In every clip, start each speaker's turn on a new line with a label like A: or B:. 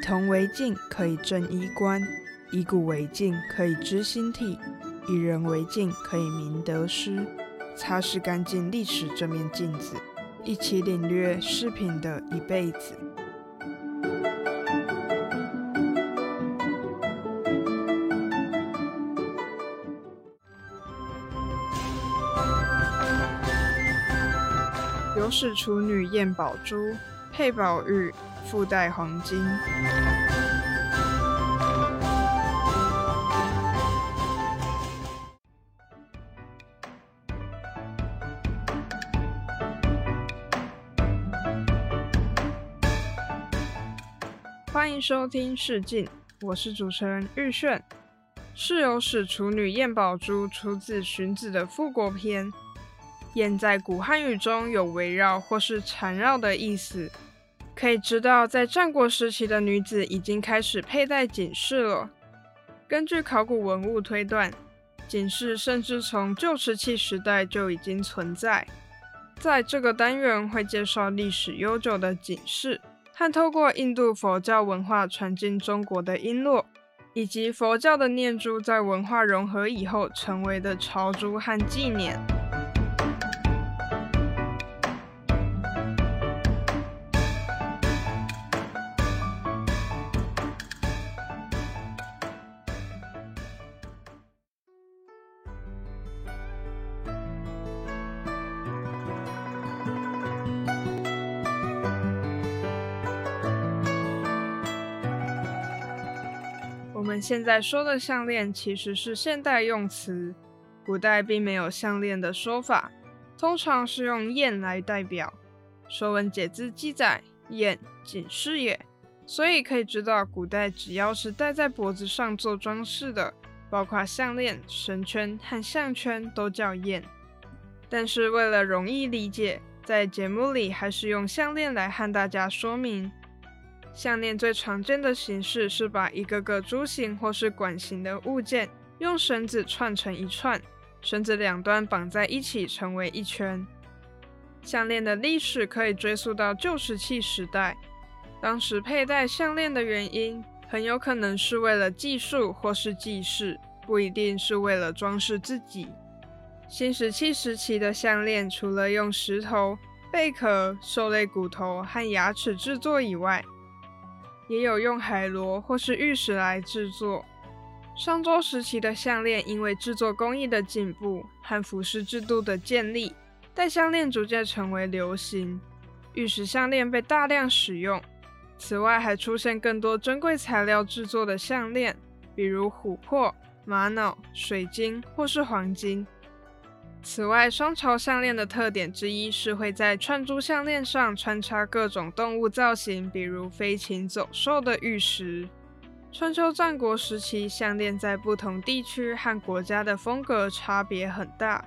A: 铜为镜，可以正衣冠；以古为镜，可以知兴替；以人为镜，可以明得失。擦拭干净历史这面镜子，一起领略饰品的一辈子。有史处女验宝珠，配宝玉，附带黄金。欢迎收听《试镜》，我是主持人玉炫。是有史处女燕宝珠出自荀子的复国篇。燕在古汉语中有围绕或是缠绕的意思，可以知道在战国时期的女子已经开始佩戴锦饰了。根据考古文物推断，锦饰甚至从旧石器时代就已经存在。在这个单元会介绍历史悠久的锦饰，和透过印度佛教文化传进中国的璎珞，以及佛教的念珠在文化融合以后成为的朝珠和纪念。我们现在说的项链其实是现代用词，古代并没有项链的说法，通常是用燕来代表。《说文解字》记载：“砚，锦饰也。”所以可以知道，古代只要是戴在脖子上做装饰的，包括项链、绳圈和项圈，都叫燕。但是为了容易理解，在节目里还是用项链来和大家说明。项链最常见的形式是把一个个珠形或是管形的物件用绳子串成一串，绳子两端绑在一起成为一圈。项链的历史可以追溯到旧石器时代，当时佩戴项链的原因很有可能是为了计数或是记事，不一定是为了装饰自己。新石器时期的项链除了用石头、贝壳、兽类骨头和牙齿制作以外，也有用海螺或是玉石来制作。商周时期的项链，因为制作工艺的进步和服饰制度的建立，戴项链逐渐成为流行。玉石项链被大量使用。此外，还出现更多珍贵材料制作的项链，比如琥珀、玛瑙、水晶或是黄金。此外，双朝项链的特点之一是会在串珠项链上穿插各种动物造型，比如飞禽走兽的玉石。春秋战国时期，项链在不同地区和国家的风格差别很大。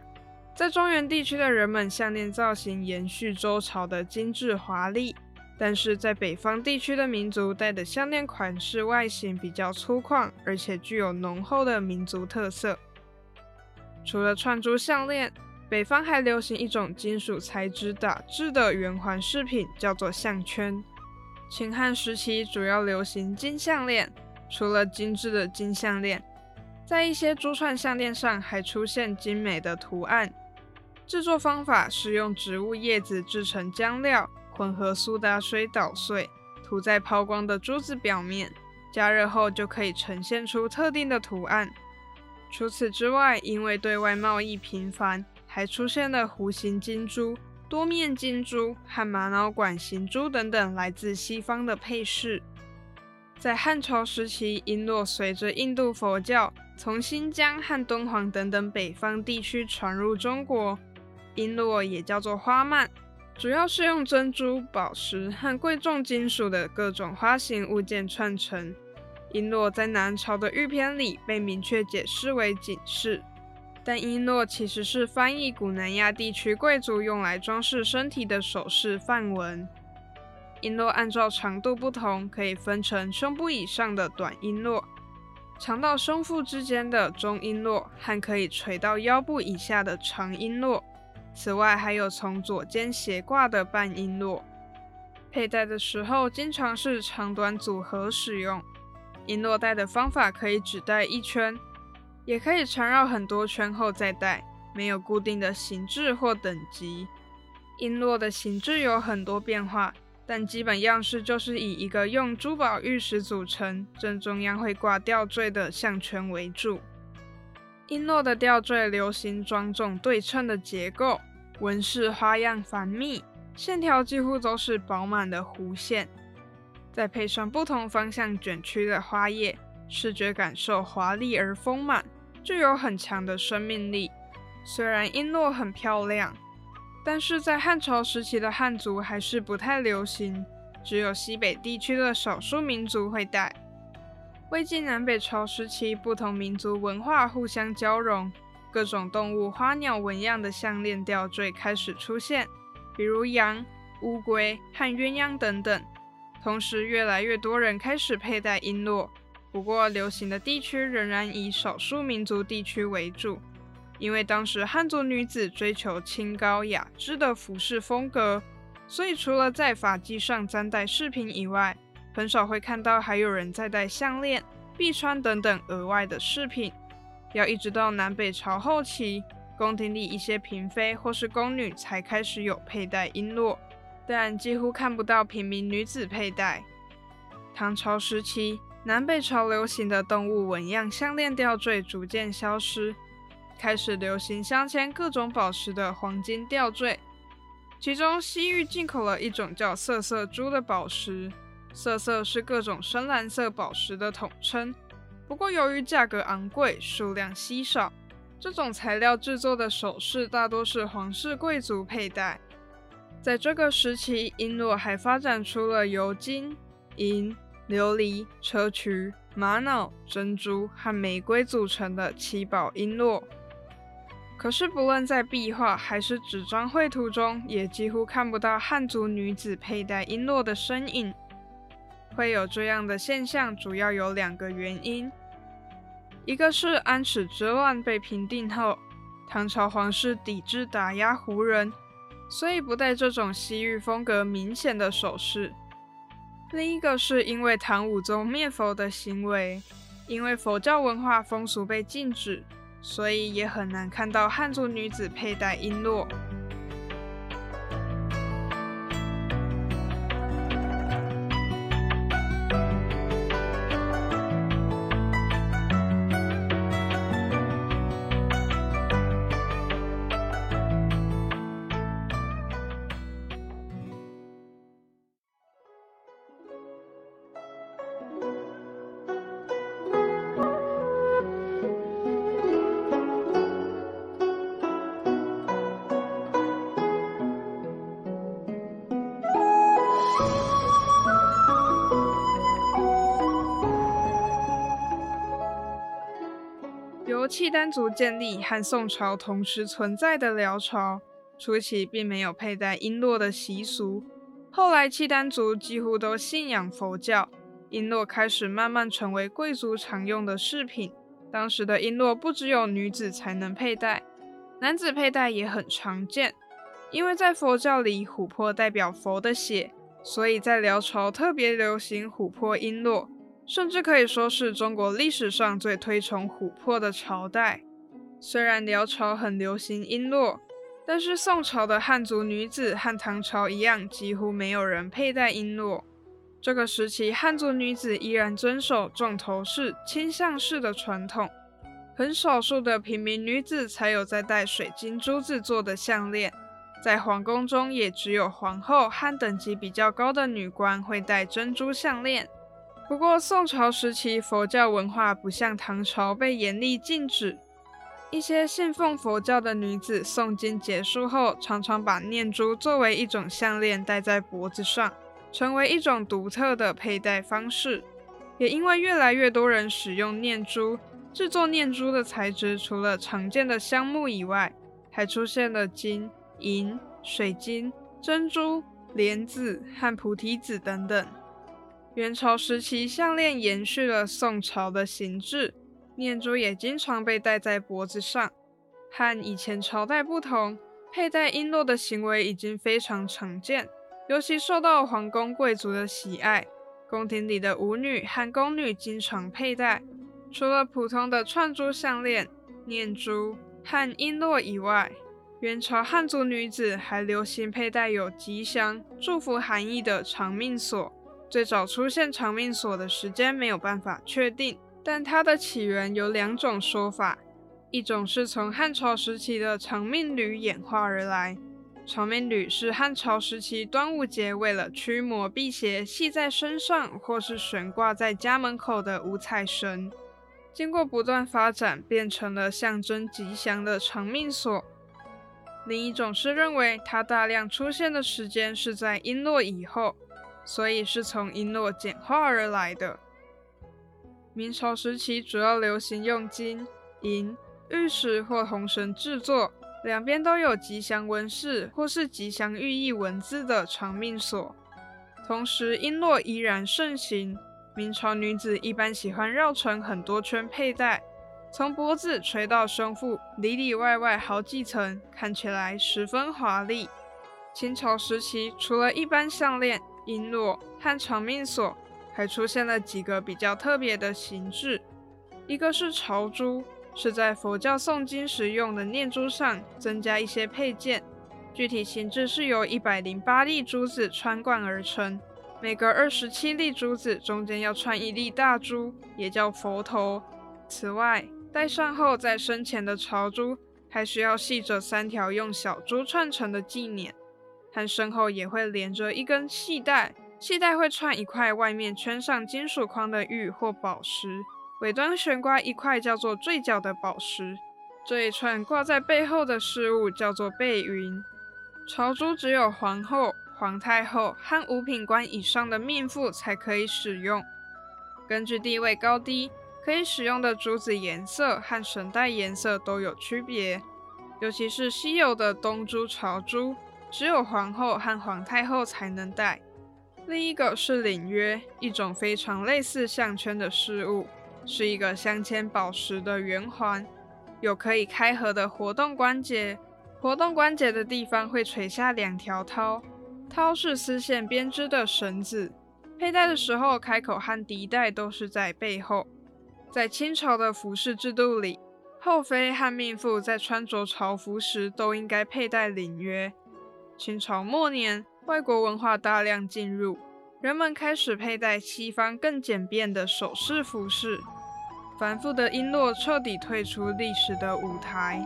A: 在中原地区的人们，项链造型延续周朝的精致华丽；但是在北方地区的民族戴的项链款式外形比较粗犷，而且具有浓厚的民族特色。除了串珠项链，北方还流行一种金属材质打制的圆环饰品，叫做项圈。秦汉时期主要流行金项链，除了精致的金项链，在一些珠串项链上还出现精美的图案。制作方法是用植物叶子制成浆料，混合苏打水捣碎，涂在抛光的珠子表面，加热后就可以呈现出特定的图案。除此之外，因为对外贸易频繁，还出现了弧形金珠、多面金珠和玛瑙管形珠等等来自西方的配饰。在汉朝时期，璎珞随着印度佛教从新疆和敦煌等等北方地区传入中国。璎珞也叫做花蔓，主要是用珍珠、宝石和贵重金属的各种花形物件串成。璎珞在南朝的玉篇里被明确解释为锦饰，但璎珞其实是翻译古南亚地区贵族用来装饰身体的首饰范文。璎珞按照长度不同，可以分成胸部以上的短璎珞，长到胸腹之间的中璎珞，和可以垂到腰部以下的长璎珞。此外，还有从左肩斜挂的半璎珞。佩戴的时候经常是长短组合使用。璎珞戴的方法可以只戴一圈，也可以缠绕很多圈后再戴，没有固定的形制或等级。璎珞的形制有很多变化，但基本样式就是以一个用珠宝玉石组成、正中央会挂吊坠的项圈为主。璎珞的吊坠流行庄重对称的结构，纹饰花样繁密，线条几乎都是饱满的弧线。再配上不同方向卷曲的花叶，视觉感受华丽而丰满，具有很强的生命力。虽然璎珞很漂亮，但是在汉朝时期的汉族还是不太流行，只有西北地区的少数民族会戴。魏晋南北朝时期，不同民族文化互相交融，各种动物、花鸟纹样的项链吊坠开始出现，比如羊、乌龟和鸳鸯等等。同时，越来越多人开始佩戴璎珞，不过流行的地区仍然以少数民族地区为主，因为当时汉族女子追求清高雅致的服饰风格，所以除了在发髻上簪戴饰品以外，很少会看到还有人在戴项链、臂穿等等额外的饰品。要一直到南北朝后期，宫廷里一些嫔妃或是宫女才开始有佩戴璎珞。但几乎看不到平民女子佩戴。唐朝时期，南北朝流行的动物纹样项链吊坠逐渐消失，开始流行镶嵌各种宝石的黄金吊坠。其中，西域进口了一种叫色色珠的宝石，色色是各种深蓝色宝石的统称。不过，由于价格昂贵、数量稀少，这种材料制作的首饰大多是皇室贵族佩戴。在这个时期，璎珞还发展出了由金、银、琉璃、砗磲、玛瑙、珍珠和玫瑰组成的七宝璎珞。可是，不论在壁画还是纸张绘图中，也几乎看不到汉族女子佩戴璎珞的身影。会有这样的现象，主要有两个原因：一个是安史之乱被平定后，唐朝皇室抵制打压胡人。所以不戴这种西域风格明显的首饰。另一个是因为唐武宗灭佛的行为，因为佛教文化风俗被禁止，所以也很难看到汉族女子佩戴璎珞。由契丹族建立和宋朝同时存在的辽朝，初期并没有佩戴璎珞的习俗。后来契丹族几乎都信仰佛教，璎珞开始慢慢成为贵族常用的饰品。当时的璎珞不只有女子才能佩戴，男子佩戴也很常见。因为在佛教里，琥珀代表佛的血，所以在辽朝特别流行琥珀璎珞。甚至可以说是中国历史上最推崇琥珀的朝代。虽然辽朝很流行璎珞，但是宋朝的汉族女子和唐朝一样，几乎没有人佩戴璎珞。这个时期，汉族女子依然遵守重头饰、倾向式的传统，很少数的平民女子才有在戴水晶珠子做的项链。在皇宫中，也只有皇后和等级比较高的女官会戴珍珠项链。不过，宋朝时期佛教文化不像唐朝被严厉禁止，一些信奉佛教的女子诵经结束后，常常把念珠作为一种项链戴在脖子上，成为一种独特的佩戴方式。也因为越来越多人使用念珠，制作念珠的材质除了常见的香木以外，还出现了金、银、水晶、珍珠、莲子和菩提子等等。元朝时期，项链延续了宋朝的形制，念珠也经常被戴在脖子上。和以前朝代不同，佩戴璎珞的行为已经非常常见。尤其受到皇宫贵族的喜爱。宫廷里的舞女和宫女经常佩戴。除了普通的串珠项链、念珠和璎珞以外，元朝汉族女子还流行佩戴有吉祥、祝福含义的长命锁。最早出现长命锁的时间没有办法确定，但它的起源有两种说法：一种是从汉朝时期的长命缕演化而来。长命缕是汉朝时期端午节为了驱魔辟邪系在身上或是悬挂在家门口的五彩绳，经过不断发展变成了象征吉祥的长命锁。另一种是认为它大量出现的时间是在璎珞以后，所以是从璎珞简化而来的。明朝时期主要流行用金、银、玉石或红绳制作。两边都有吉祥纹饰或是吉祥寓意文字的长命锁，同时璎珞依然盛行。明朝女子一般喜欢绕成很多圈佩戴，从脖子垂到胸腹，里里外外好几层，看起来十分华丽。清朝时期，除了一般项链、璎珞和长命锁，还出现了几个比较特别的形制，一个是朝珠。是在佛教诵经时用的念珠上增加一些配件，具体形制是由一百零八粒珠子穿贯而成，每隔二十七粒珠子中间要穿一粒大珠，也叫佛头。此外，戴上后在身前的朝珠还需要系着三条用小珠串成的纪念，和身后也会连着一根系带，系带会串一块外面圈上金属框的玉或宝石。尾端悬挂一块叫做坠角的宝石，这一串挂在背后的事物叫做背云。朝珠只有皇后、皇太后和五品官以上的命妇才可以使用。根据地位高低，可以使用的珠子颜色和绳带颜色都有区别。尤其是稀有的东珠朝珠，只有皇后和皇太后才能戴。另一个是领约，一种非常类似项圈的饰物。是一个镶嵌宝石的圆环，有可以开合的活动关节。活动关节的地方会垂下两条绦，绦是丝线编织的绳子。佩戴的时候，开口和底带都是在背后。在清朝的服饰制度里，后妃和命妇在穿着朝服时都应该佩戴领约。清朝末年，外国文化大量进入。人们开始佩戴西方更简便的首饰服饰，繁复的璎珞彻底退出历史的舞台。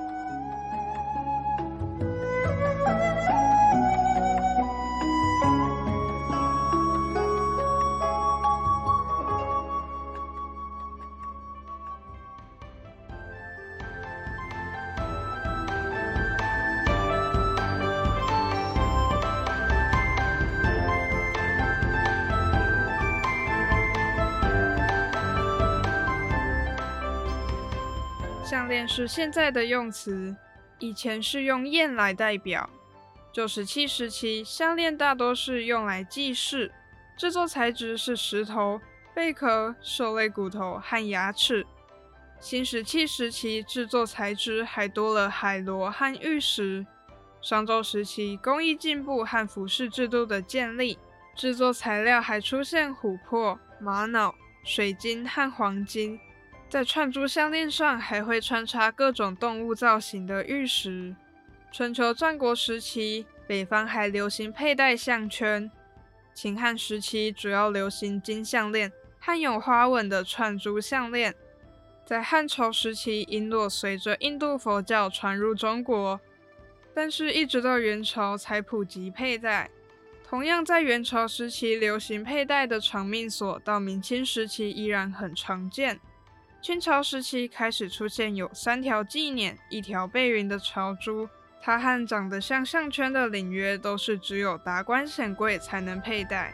A: 是现在的用词，以前是用燕来代表。旧石器时期，项链大多是用来祭祀，制作材质是石头、贝壳、兽类骨头和牙齿。新石器时期，制作材质还多了海螺和玉石。商周时期，工艺进步和服饰制度的建立，制作材料还出现琥珀、玛瑙、水晶和黄金。在串珠项链上还会穿插各种动物造型的玉石。春秋战国时期，北方还流行佩戴项圈。秦汉时期主要流行金项链和有花纹的串珠项链。在汉朝时期，璎珞随着印度佛教传入中国，但是一直到元朝才普及佩戴。同样在元朝时期流行佩戴的长命锁，到明清时期依然很常见。清朝时期开始出现有三条纪念、一条背云的朝珠，它和长得像项圈的领约都是只有达官显贵才能佩戴。